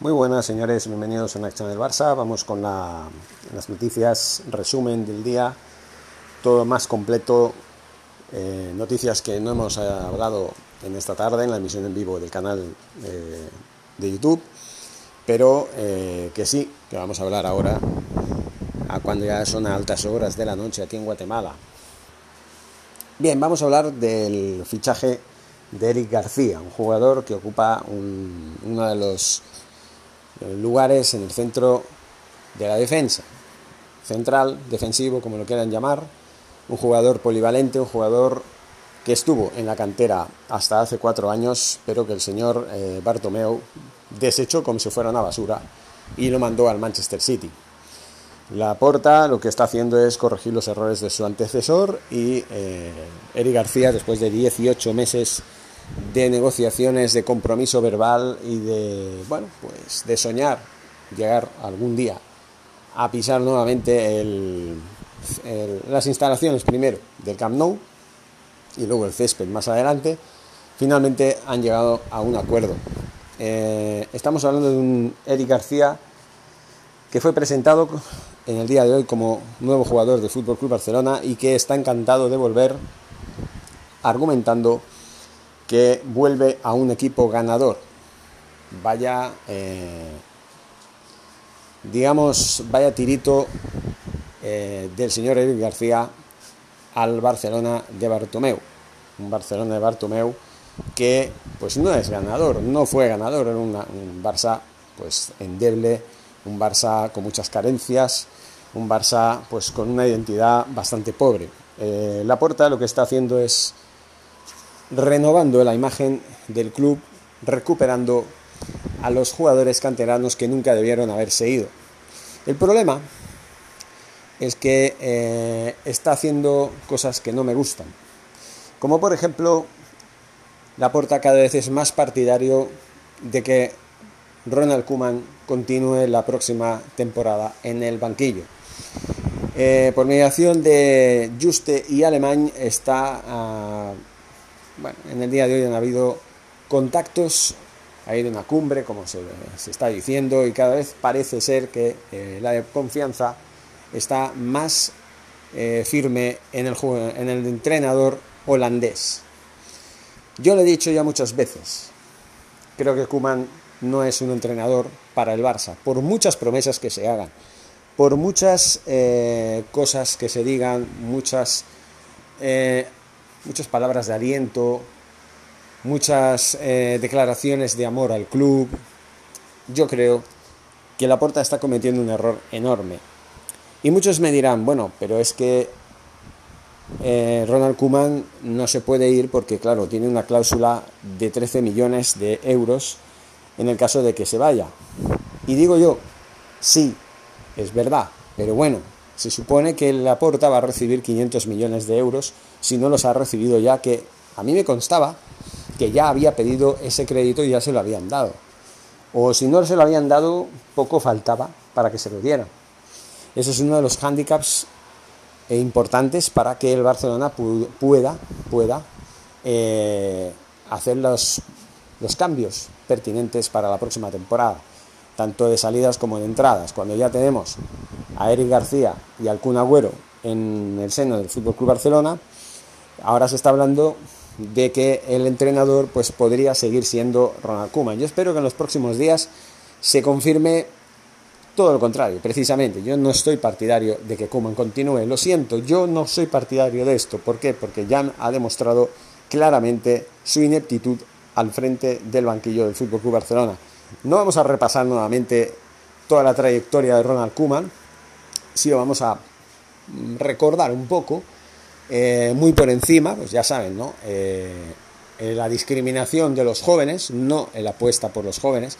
Muy buenas señores, bienvenidos a Acción del Barça. Vamos con las noticias, resumen del día, todo más completo, eh, noticias que no hemos hablado en esta tarde en la emisión en vivo del canal eh, de YouTube, pero eh, que sí, que vamos a hablar ahora, a cuando ya son altas horas de la noche aquí en Guatemala. Bien, vamos a hablar del fichaje de Eric García, un jugador que ocupa uno de los lugares en el centro de la defensa, central, defensivo, como lo quieran llamar, un jugador polivalente, un jugador que estuvo en la cantera hasta hace cuatro años, pero que el señor eh, Bartomeu desechó como si fuera una basura y lo mandó al Manchester City. La Porta lo que está haciendo es corregir los errores de su antecesor y eh, Eric García, después de 18 meses de negociaciones, de compromiso verbal y de, bueno, pues de soñar llegar algún día a pisar nuevamente las instalaciones primero del Camp Nou y luego el césped más adelante, finalmente han llegado a un acuerdo. Eh, estamos hablando de un Eric García que fue presentado en el día de hoy como nuevo jugador de Fútbol Club Barcelona y que está encantado de volver argumentando que vuelve a un equipo ganador. Vaya, eh, digamos, vaya tirito eh, del señor Eric García al Barcelona de Bartomeu. Un Barcelona de Bartomeu que pues no es ganador, no fue ganador, era un Barça pues endeble, un Barça con muchas carencias, un Barça pues con una identidad bastante pobre. Eh, la Porta lo que está haciendo es renovando la imagen del club, recuperando a los jugadores canteranos que nunca debieron haberse ido. El problema es que eh, está haciendo cosas que no me gustan. Como por ejemplo, la porta cada vez es más partidario de que Ronald Kuman continúe la próxima temporada en el banquillo. Eh, por mediación de Juste y Alemán está bueno, en el día de hoy han habido contactos, ha habido una cumbre, como se, está diciendo, y cada vez parece ser que eh, la confianza está más eh, firme en el, en el entrenador holandés. Yo lo he dicho ya muchas veces, creo que Kuman no es un entrenador para el Barça, por muchas promesas que se hagan, por muchas eh, cosas que se digan, muchas muchas palabras de aliento, muchas eh, declaraciones de amor al club. Yo creo que Laporta está cometiendo un error enorme. Y muchos me dirán, bueno, pero es que eh, Ronald Kuman no se puede ir porque, claro, tiene una cláusula de 13 millones de euros en el caso de que se vaya. Y digo yo, sí, es verdad, pero bueno, se supone que Laporta va a recibir 500 millones de euros si no los ha recibido ya, que a mí me constaba que ya había pedido ese crédito y ya se lo habían dado. O si no se lo habían dado, poco faltaba para que se lo dieran. Ese es uno de los hándicaps eh, importantes para que el Barcelona pueda, pueda eh, hacer los, los cambios pertinentes para la próxima temporada tanto de salidas como de entradas. Cuando ya tenemos a Eric García y al Kun Agüero en el seno del Fútbol Club Barcelona, ahora se está hablando de que el entrenador pues podría seguir siendo Ronald Koeman. Yo espero que en los próximos días se confirme todo lo contrario, precisamente. Yo no estoy partidario de que Koeman continúe, lo siento, yo no soy partidario de esto. ¿Por qué? Porque Jan ha demostrado claramente su ineptitud al frente del banquillo del Fútbol Club Barcelona. No vamos a repasar nuevamente toda la trayectoria de Ronald Koeman, sí vamos a recordar un poco, eh, muy por encima, pues ya saben, ¿no? Eh, eh, la discriminación de los jóvenes, no la apuesta por los jóvenes,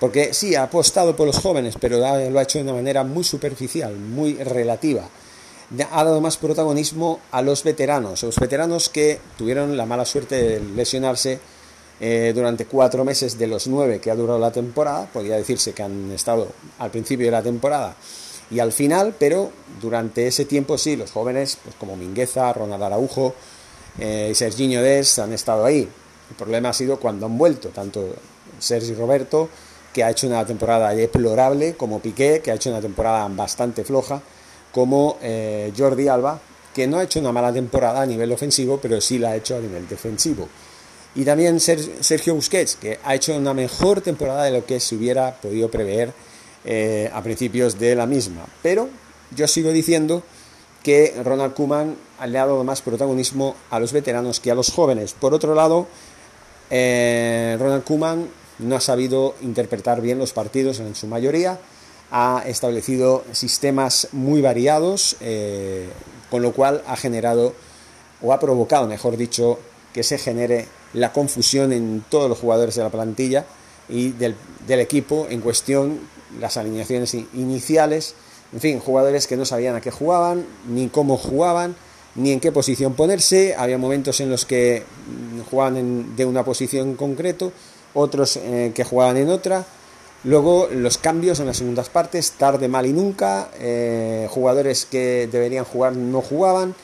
porque sí, ha apostado por los jóvenes, pero lo ha hecho de una manera muy superficial, muy relativa. Ha dado más protagonismo a los veteranos, a los veteranos que tuvieron la mala suerte de lesionarse durante cuatro meses de los nueve que ha durado la temporada, podría decirse que han estado al principio de la temporada y al final, pero durante ese tiempo sí, los jóvenes, pues como Mingueza, Ronald Araujo eh, y Serginho Des han estado ahí. El problema ha sido cuando han vuelto, tanto Sergi Roberto, que ha hecho una temporada deplorable, como Piqué, que ha hecho una temporada bastante floja, como eh, Jordi Alba, que no ha hecho una mala temporada a nivel ofensivo, pero sí la ha hecho a nivel defensivo. Y también Sergio Busquets, que ha hecho una mejor temporada de lo que se hubiera podido prever eh, a principios de la misma. Pero yo sigo diciendo que Ronald Koeman le ha dado más protagonismo a los veteranos que a los jóvenes. Por otro lado, eh, Ronald Koeman no ha sabido interpretar bien los partidos en su mayoría, ha establecido sistemas muy variados, eh, con lo cual ha generado o ha provocado, mejor dicho, que se genere la confusión en todos los jugadores de la plantilla y del equipo en cuestión, las alineaciones iniciales, en fin, jugadores que no sabían a qué jugaban, ni cómo jugaban, ni en qué posición ponerse. Había momentos en los que mm, jugaban de una posición en concreto, otros eh, que jugaban en otra. Luego los cambios en las segundas partes, tarde, mal y nunca. Eh, jugadores que deberían jugar no jugaban.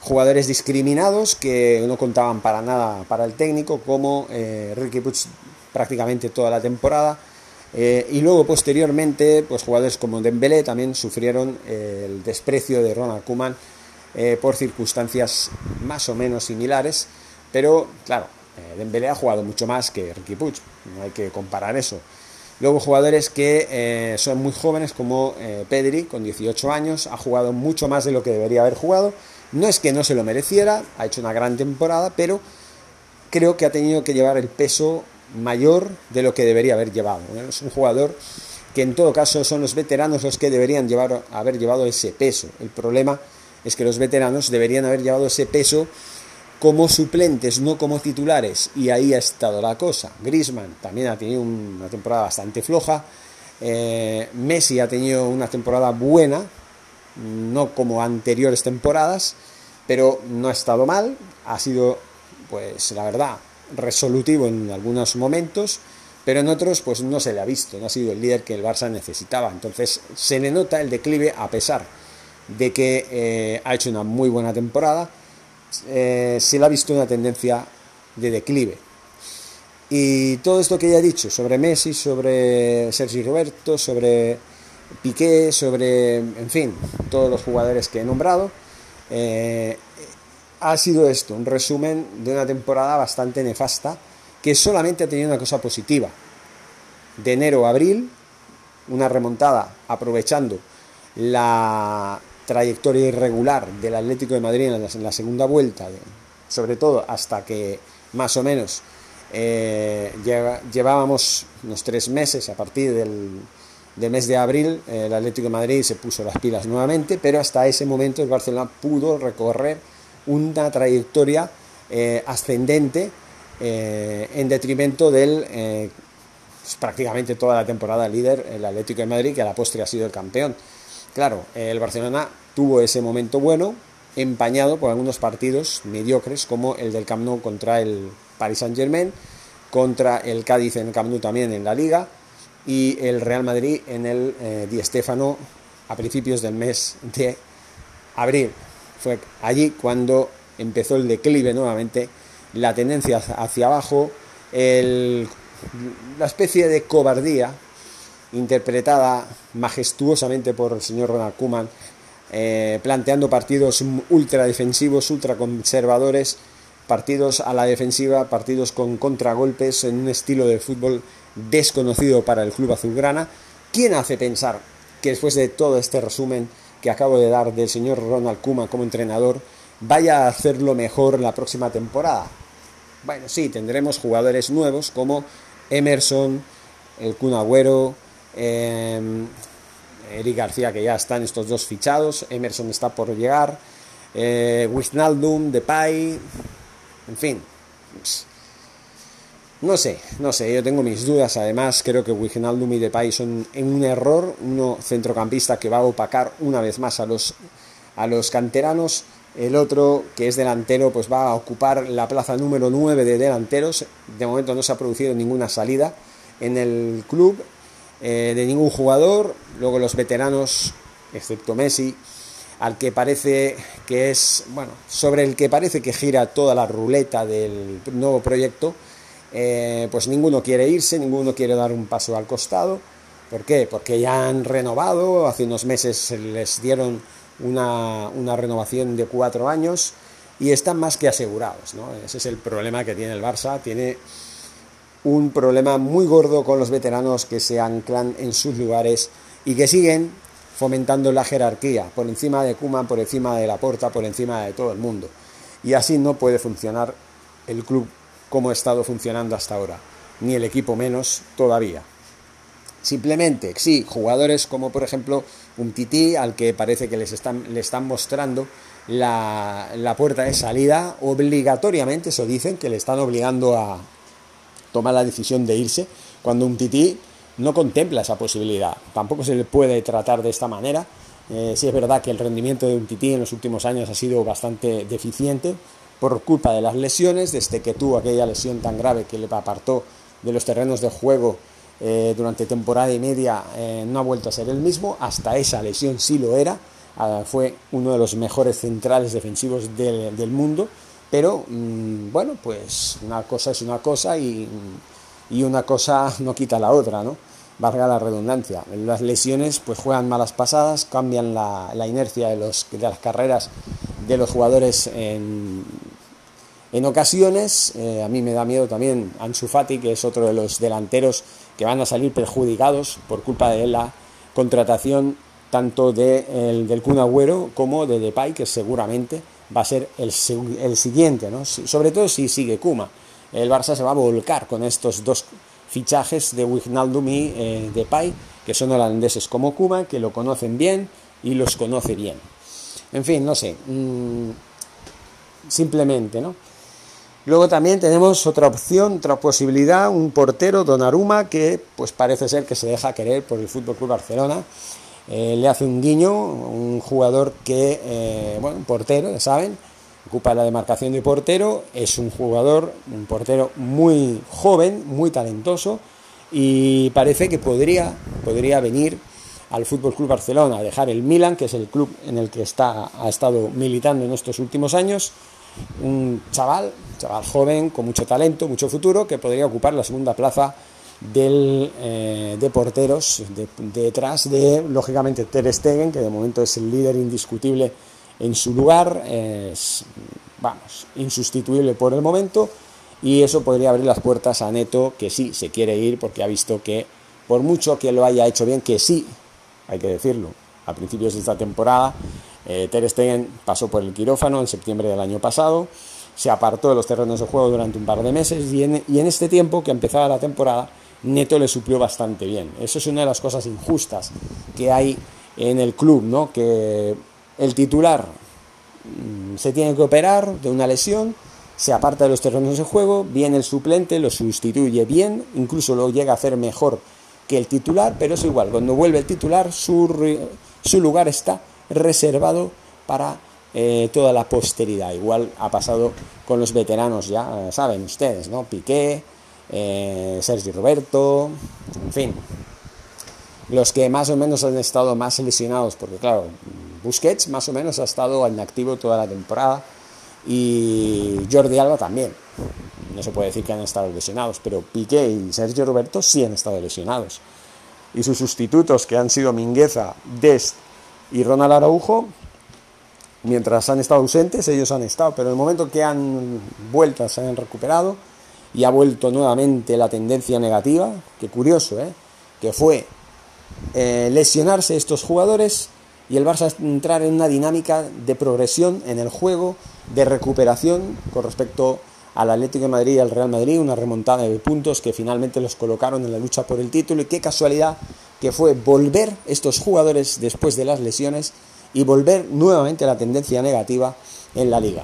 Jugadores discriminados que no contaban para nada para el técnico, como eh, Ricky Puig prácticamente toda la temporada. Y luego posteriormente, pues jugadores como Dembélé también sufrieron el desprecio de Ronald Koeman eh, por circunstancias más o menos similares, pero claro, eh, Dembélé ha jugado mucho más que Ricky Puig, no hay que comparar eso. Luego jugadores que eh, son muy jóvenes como Pedri, con 18 años, ha jugado mucho más de lo que debería haber jugado. No es que no se lo mereciera, ha hecho una gran temporada, pero creo que ha tenido que llevar el peso mayor de lo que debería haber llevado. Es un jugador que en todo caso son los veteranos los que deberían llevar, haber llevado ese peso. El problema es que los veteranos deberían haber llevado ese peso como suplentes, no como titulares, y ahí ha estado la cosa. Grisman también ha tenido una temporada bastante floja, eh, Messi ha tenido una temporada buena, no como anteriores temporadas, pero no ha estado mal, ha sido, pues la verdad, resolutivo en algunos momentos, pero en otros pues no se le ha visto, no ha sido el líder que el Barça necesitaba. Entonces se le nota el declive a pesar de que eh, ha hecho una muy buena temporada, eh, se le ha visto una tendencia de declive. Y todo esto que ya he dicho sobre Messi, sobre Sergio Roberto, sobre Piqué, sobre, en fin, todos los jugadores que he nombrado, eh, ha sido esto, un resumen de una temporada bastante nefasta que solamente ha tenido una cosa positiva. De enero a abril, una remontada aprovechando la trayectoria irregular del Atlético de Madrid en la, segunda vuelta, sobre todo hasta que más o menos eh, llevábamos unos tres meses a partir del, mes de abril, el Atlético de Madrid se puso las pilas nuevamente, pero hasta ese momento el Barcelona pudo recorrer una trayectoria eh, ascendente eh, en detrimento del pues, prácticamente toda la temporada líder, el Atlético de Madrid, que a la postre ha sido el campeón. Claro, el Barcelona tuvo ese momento bueno, empañado por algunos partidos mediocres, como el del Camp Nou contra el Paris Saint-Germain, contra el Cádiz en el Camp Nou también en la Liga, y el Real Madrid en el eh, Di Stéfano a principios del mes de abril. Fue allí cuando empezó el declive nuevamente, la tendencia hacia abajo, la especie de cobardía interpretada majestuosamente por el señor Ronald Koeman, eh, planteando partidos ultra defensivos, ultra conservadores, partidos a la defensiva, partidos con contragolpes en un estilo de fútbol desconocido para el club azulgrana. ¿Quién hace pensar que después de todo este resumen que acabo de dar del señor Ronald Koeman como entrenador, vaya a hacerlo mejor la próxima temporada? Bueno, sí, tendremos jugadores nuevos como Emerson, el Kun Agüero, eh, Eric García, que ya están estos dos fichados. Emerson está por llegar. Eh, Depay. En fin. No sé, no sé, yo tengo mis dudas. Además, creo que Wijnaldum y Depay son en un error. Uno centrocampista que va a opacar una vez más a los, a los canteranos. El otro, que es delantero, pues va a ocupar la plaza número 9 de delanteros. De momento no se ha producido ninguna salida en el club. Eh, de ningún jugador. Luego los veteranos, excepto Messi, al que parece que es, bueno, sobre el que parece que gira toda la ruleta del nuevo proyecto eh, pues ninguno quiere irse, ninguno quiere dar un paso al costado. ¿Por qué? Porque ya han renovado, hace unos meses les dieron una, una renovación de cuatro años y están más que asegurados. ¿no? Ese es el problema que tiene el Barça. Tiene un problema muy gordo con los veteranos que se anclan en sus lugares y que siguen fomentando la jerarquía por encima de Kuman, por encima de la Porta, por encima de todo el mundo. Y así no puede funcionar el club como ha estado funcionando hasta ahora, ni el equipo menos todavía. Simplemente, sí, jugadores como por ejemplo un Tití, al que parece que les están, están mostrando la, la puerta de salida, obligatoriamente, eso dicen, que le están obligando a tomar la decisión de irse, cuando un Tití no contempla esa posibilidad. Tampoco se le puede tratar de esta manera. Eh, sí es verdad que el rendimiento de un Tití en los últimos años ha sido bastante deficiente por culpa de las lesiones, desde que tuvo aquella lesión tan grave que le apartó de los terrenos de juego eh, durante temporada y media, eh, no ha vuelto a ser el mismo, hasta esa lesión sí lo era, ah, fue uno de los mejores centrales defensivos del, mundo, pero mm, bueno, pues una cosa es una cosa y, y una cosa no quita la otra, ¿no? valga la redundancia. Las lesiones pues juegan malas pasadas, cambian la, inercia de, los, de las carreras de los jugadores en, en ocasiones. Eh, a mí me da miedo también Ansu Fati, que es otro de los delanteros que van a salir perjudicados por culpa de la contratación tanto de, del Kun Agüero como de Depay, que seguramente va a ser el, el siguiente, ¿no? sobre todo si sigue Kuma. El Barça se va a volcar con estos dos fichajes de Wijnaldum y eh, Depay, que son holandeses como Cuba, que lo conocen bien y los conoce bien. En fin, no sé, mm, simplemente, ¿no? Luego también tenemos otra opción, otra posibilidad, un portero, Donnarumma, que pues parece ser que se deja querer por el Fútbol Club Barcelona. Eh, le hace un guiño, un jugador que, eh, bueno, un portero, ya saben, ocupa la demarcación de portero, es un jugador, un portero muy joven, muy talentoso y parece que podría, podría venir al Fútbol Club Barcelona, a dejar el Milan, que es el club en el que está, ha estado militando en estos últimos años, un chaval, chaval joven, con mucho talento, mucho futuro, que podría ocupar la segunda plaza del, eh, de porteros detrás de, lógicamente, Ter Stegen, que de momento es el líder indiscutible en su lugar, es, vamos, insustituible por el momento y eso podría abrir las puertas a Neto, que sí se quiere ir porque ha visto que, por mucho que lo haya hecho bien, que sí, hay que decirlo, a principios de esta temporada, eh, Ter Stegen pasó por el quirófano en septiembre del año pasado, se apartó de los terrenos de juego durante un par de meses y en, este tiempo que empezaba la temporada, Neto le suplió bastante bien. Eso es una de las cosas injustas que hay en el club, ¿no? Que el titular mm, se tiene que operar de una lesión, se aparta de los terrenos de juego, viene el suplente, lo sustituye bien, incluso lo llega a hacer mejor que el titular, pero es igual, cuando vuelve el titular su lugar está reservado para eh, toda la posteridad. Igual ha pasado con los veteranos, ya saben ustedes, ¿no? Piqué, eh, Sergio Roberto, en fin, los que más o menos han estado más lesionados, porque claro, Busquets más o menos ha estado en activo toda la temporada y Jordi Alba también. No se puede decir que han estado lesionados, pero Piqué y Sergio Roberto sí han estado lesionados. Y sus sustitutos, que han sido Mingueza, Dest y Ronald Araujo, mientras han estado ausentes, ellos han estado, pero en el momento que han vuelto, se han recuperado y ha vuelto nuevamente la tendencia negativa, que curioso, ¿eh? que fue eh, lesionarse estos jugadores y el Barça entrar en una dinámica de progresión en el juego, de recuperación con respecto al Atlético de Madrid y al Real Madrid, una remontada de puntos que finalmente los colocaron en la lucha por el título y qué casualidad que fue volver estos jugadores después de las lesiones y volver nuevamente a la tendencia negativa en la liga.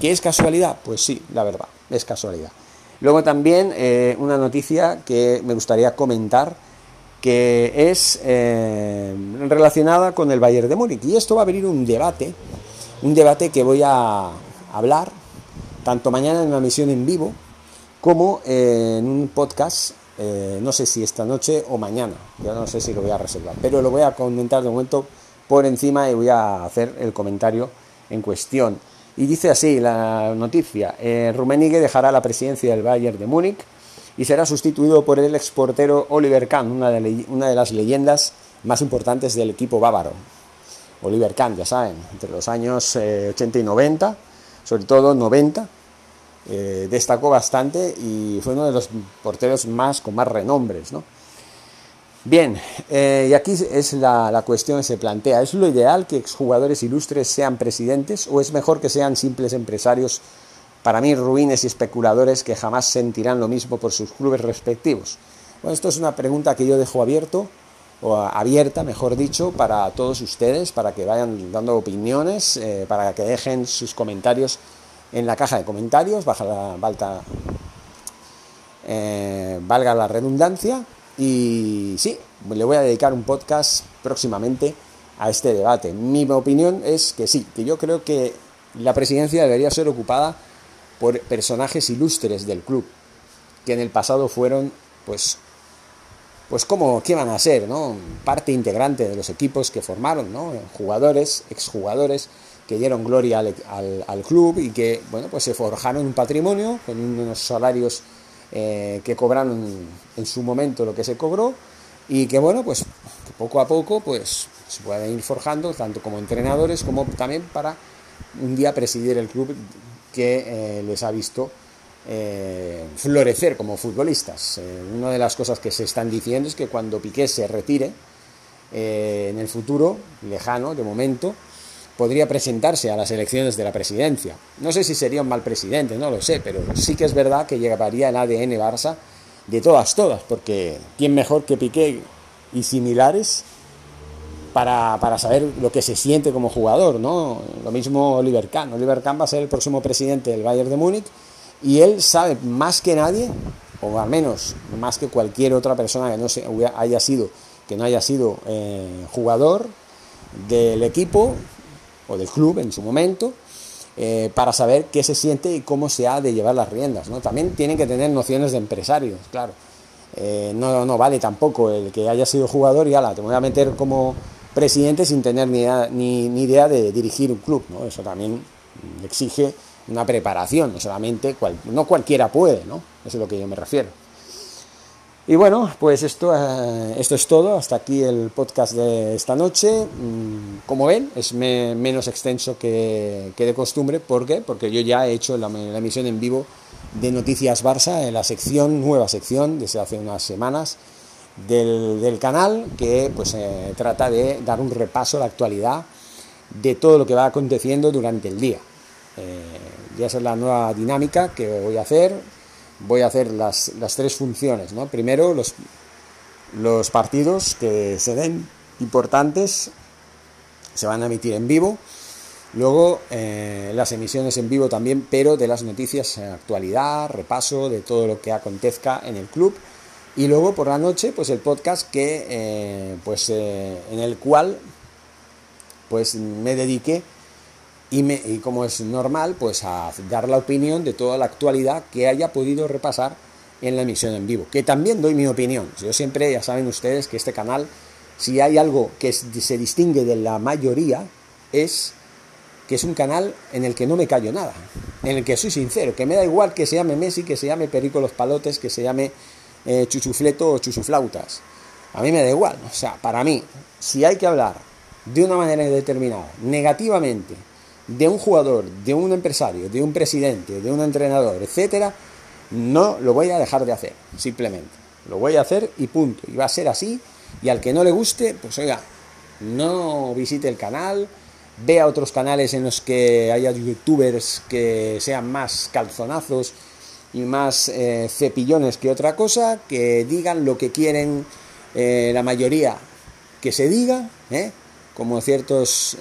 ¿Qué es casualidad? Pues sí, la verdad, es casualidad. Luego también eh, una noticia que me gustaría comentar que es eh, relacionada con el Bayern de Múnich. Y esto va a abrir un debate, un debate que voy a hablar tanto mañana en una misión en vivo como en un podcast, eh, no sé si esta noche o mañana, yo no sé si lo voy a reservar, pero lo voy a comentar de momento por encima y voy a hacer el comentario en cuestión. Y dice así la noticia, eh, Rummenigge dejará la presidencia del Bayern de Múnich y será sustituido por el exportero Oliver Kahn, una de, las leyendas más importantes del equipo bávaro. Oliver Kahn, ya saben, entre los años 80 eh, y 90, sobre todo 90, eh, destacó bastante y fue uno de los porteros más con más renombres, ¿no? Bien, eh, y aquí es la, cuestión que se plantea. ¿Es lo ideal que exjugadores ilustres sean presidentes o es mejor que sean simples empresarios, para mí ruines y especuladores que jamás sentirán lo mismo por sus clubes respectivos? Bueno, esto es una pregunta que yo dejo abierto, o abierta, mejor dicho, para todos ustedes, para que vayan dando opiniones, eh, para que dejen sus comentarios en la caja de comentarios, baja la, eh, valga la redundancia y sí, le voy a dedicar un podcast próximamente a este debate. Mi opinión es que sí, que yo creo que la presidencia debería ser ocupada por personajes ilustres del club, que en el pasado fueron, pues, pues como, ¿qué van a ser? ¿no? Parte integrante de los equipos que formaron, ¿no? Jugadores, exjugadores, que dieron gloria al, club y que, bueno, pues se forjaron un patrimonio con unos salarios eh, que cobraron en su momento lo que se cobró y que bueno pues poco a poco pues se pueden ir forjando tanto como entrenadores como también para un día presidir el club que eh, les ha visto eh, florecer como futbolistas. una de las cosas que se están diciendo es que cuando Piqué se retire en el futuro lejano de momento podría presentarse a las elecciones de la presidencia. No sé si sería un mal presidente, no lo sé, pero sí que es verdad que llevaría el ADN Barça de todas, todas, porque ¿quién mejor que Piqué y similares para, para, saber lo que se siente como jugador, ¿no? Lo mismo Oliver Kahn. Oliver Kahn va a ser el próximo presidente del Bayern de Múnich y él sabe más que nadie, o al menos más que cualquier otra persona que no se, haya sido, que no haya sido eh, jugador del equipo, o del club en su momento, eh, para saber qué se siente y cómo se ha de llevar las riendas. ¿no? También tienen que tener nociones de empresarios, claro. Eh, no, no vale tampoco el que haya sido jugador y ala, te voy a meter como presidente sin tener ni idea, ni, idea de dirigir un club. ¿no? Eso también exige una preparación, no solamente no cualquiera puede, ¿no? Eso es a lo que yo me refiero. Y bueno, pues esto, eh, esto es todo. Hasta aquí el podcast de esta noche. Mm, como ven, es menos extenso que, de costumbre. ¿Por qué? Porque yo ya he hecho la, emisión en vivo de Noticias Barça en la sección, nueva sección, desde hace unas semanas, del, canal, que pues eh, trata de dar un repaso a la actualidad de todo lo que va aconteciendo durante el día. Eh, ya esa es la nueva dinámica que voy a hacer voy a hacer las, tres funciones. ¿no? Primero, los, los partidos que se den importantes se van a emitir en vivo. Luego eh, las emisiones en vivo también, pero de las noticias en actualidad, repaso de todo lo que acontezca en el club. Y luego por la noche, pues el podcast que, eh, pues, eh, en el cual pues me dedique y, como es normal, pues a dar la opinión de toda la actualidad que haya podido repasar en la emisión en vivo, que también doy mi opinión. Yo siempre, ya saben ustedes que este canal, si hay algo que se distingue de la mayoría, es que es un canal en el que no me callo nada, en el que soy sincero, que me da igual que se llame Messi, que se llame Perico los Palotes, que se llame eh, Chuchufleto o Chuchuflautas. A mí me da igual, o sea, para mí, si hay que hablar de una manera determinada, negativamente, de un jugador, de un empresario, de un presidente, de un entrenador, etcétera, no lo voy a dejar de hacer, simplemente. Lo voy a hacer y punto. Y va a ser así. Y al que no le guste, pues oiga, no visite el canal, vea otros canales en los que haya youtubers que sean más calzonazos y más eh, cepillones que otra cosa, que digan lo que quieren eh, la mayoría que se diga, ¿eh? como ciertos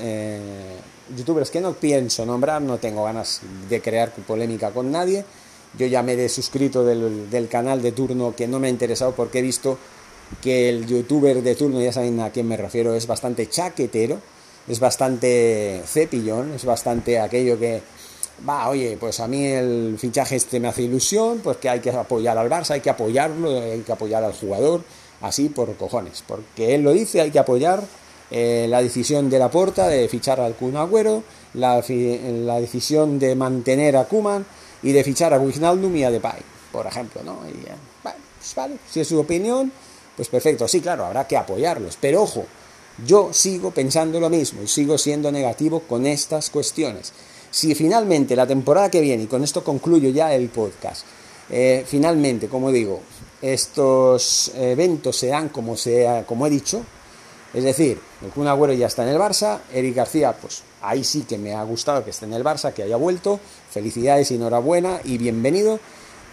youtubers que no pienso nombrar, no tengo ganas de crear polémica con nadie. Yo ya me he suscrito del, canal de turno que no me ha interesado porque he visto que el youtuber de turno, ya saben a quién me refiero, es bastante chaquetero, es bastante cepillón, es bastante aquello que, va, oye, pues a mí el fichaje este me hace ilusión, pues que hay que apoyar al Barça, hay que apoyarlo, hay que apoyar al jugador, así por cojones, porque él lo dice, hay que apoyar eh, la decisión de la porta de fichar al Kun Agüero, la, decisión de mantener a Kuman y de fichar a Wijnaldum y a Depay, por ejemplo, ¿no? Y, eh, bueno, pues vale, si es su opinión, pues perfecto, sí, claro, habrá que apoyarlos, pero ojo, yo sigo pensando lo mismo y sigo siendo negativo con estas cuestiones. Si finalmente la temporada que viene, y con esto concluyo ya el podcast, eh, finalmente, como digo, estos eventos se dan como, sea, como he dicho, es decir, el Kun Agüero ya está en el Barça, Eric García, pues ahí sí que me ha gustado que esté en el Barça, que haya vuelto, felicidades y enhorabuena y bienvenido.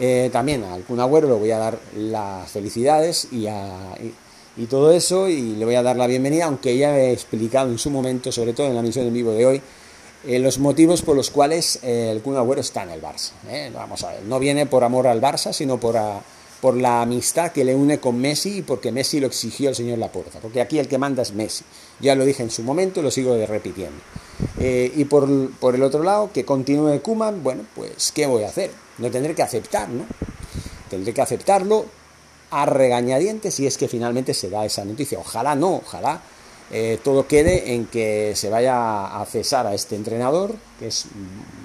Eh, también al Kun Agüero le voy a dar las felicidades y, y, todo eso y le voy a dar la bienvenida, aunque ya he explicado en su momento, sobre todo en la misión en vivo de hoy, eh, los motivos por los cuales eh, el Kun Agüero está en el Barça. Vamos a ver, no viene por amor al Barça, sino por... A, por la amistad que le une con Messi y porque Messi lo exigió el señor Laporta, porque aquí el que manda es Messi. Ya lo dije en su momento, lo sigo repitiendo. Eh, y por, el otro lado, que continúe Kuman, bueno, pues ¿qué voy a hacer? Lo tendré que aceptar, ¿no? Tendré que aceptarlo a regañadientes si es que finalmente se da esa noticia. Ojalá no, ojalá eh, todo quede en que se vaya a cesar a este entrenador, que es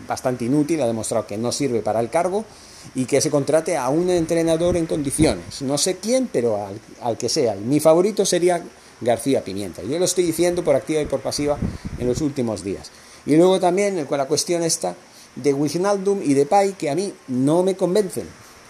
bastante inútil, ha demostrado que no sirve para el cargo, y que se contrate a un entrenador en condiciones. No sé quién, pero al, que sea. Mi favorito sería García Pimienta. Yo lo estoy diciendo por activa y por pasiva en los últimos días. Y luego también con la cuestión esta de Wijnaldum y de Pai, que a mí no me convencen.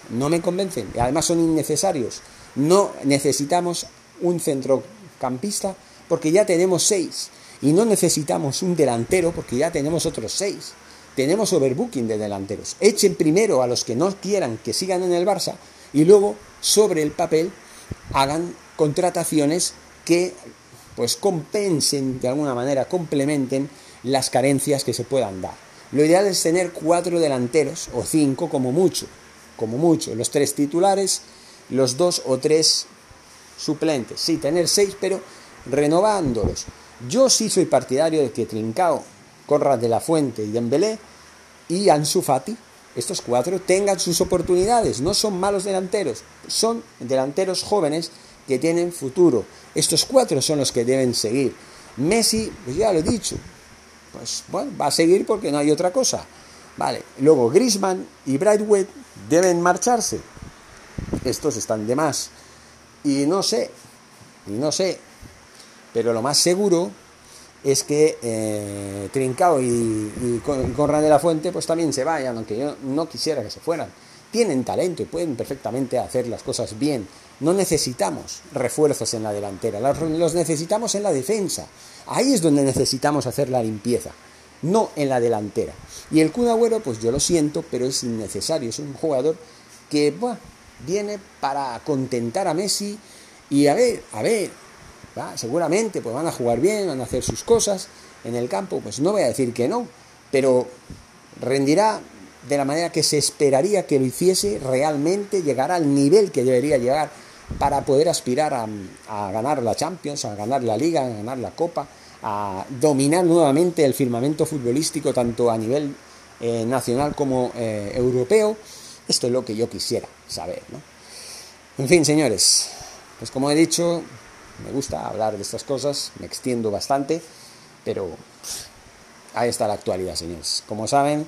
No me convencen. Además son innecesarios. No necesitamos un centrocampista porque ya tenemos seis. Y no necesitamos un delantero porque ya tenemos otros seis tenemos overbooking de delanteros. Echen primero a los que no quieran que sigan en el Barça y luego sobre el papel hagan contrataciones que pues compensen de alguna manera, complementen las carencias que se puedan dar. Lo ideal es tener cuatro delanteros o cinco como mucho, como mucho, los tres titulares, los dos o tres suplentes. Sí, tener seis, pero renovándolos. Yo sí soy partidario de que Trincao Corra de la Fuente y Dembélé y Ansu Fati, estos cuatro, tengan sus oportunidades. No son malos delanteros, son delanteros jóvenes que tienen futuro. Estos cuatro son los que deben seguir. Messi, pues ya lo he dicho, pues bueno, va a seguir porque no hay otra cosa. Vale, luego Grisman y Brightway deben marcharse. Estos están de más. Y no sé, y no sé, pero lo más seguro es que eh, Trincao y, y, de la Fuente pues también se vayan, aunque yo no quisiera que se fueran. Tienen talento y pueden perfectamente hacer las cosas bien. No necesitamos refuerzos en la delantera, los necesitamos en la defensa. Ahí es donde necesitamos hacer la limpieza, no en la delantera. Y el Kun pues yo lo siento, pero es innecesario. Es un jugador que viene para contentar a Messi y a ver, a ver, seguramente pues van a jugar bien, van a hacer sus cosas en el campo, pues no voy a decir que no, pero rendirá de la manera que se esperaría que lo hiciese realmente, llegará al nivel que debería llegar para poder aspirar a, ganar la Champions, a ganar la Liga, a ganar la Copa, a dominar nuevamente el firmamento futbolístico tanto a nivel eh, nacional como eh, europeo. Esto es lo que yo quisiera saber. ¿no? En fin, señores, pues como he dicho, me gusta hablar de estas cosas, me extiendo bastante, pero ahí está la actualidad, señores. Como saben,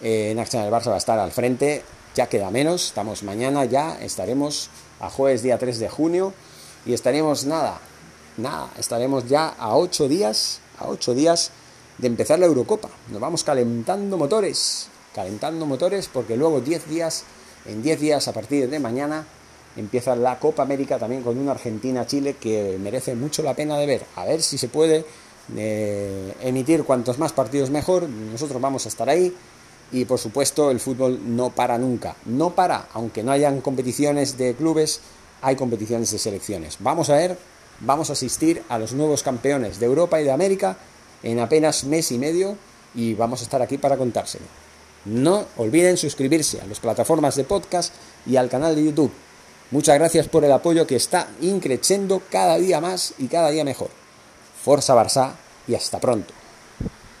eh, Nacional del Barça va a estar al frente, ya queda menos, estamos mañana ya, estaremos a jueves día 3 de junio y estaremos nada, nada, estaremos ya a 8 días, a 8 días de empezar la Eurocopa. Nos vamos calentando motores, calentando motores porque luego 10 días, en 10 días a partir de mañana empieza la Copa América también con una Argentina-Chile que merece mucho la pena de ver. A ver si se puede eh, emitir cuantos más partidos mejor. Nosotros vamos a estar ahí. Y por supuesto el fútbol no para nunca. No para, aunque no hayan competiciones de clubes, hay competiciones de selecciones. Vamos a ver, vamos a asistir a los nuevos campeones de Europa y de América en apenas mes y medio y vamos a estar aquí para contárselo. No olviden suscribirse a las plataformas de podcast y al canal de YouTube. Muchas gracias por el apoyo que está increciendo cada día más y cada día mejor. Forza Barça y hasta pronto.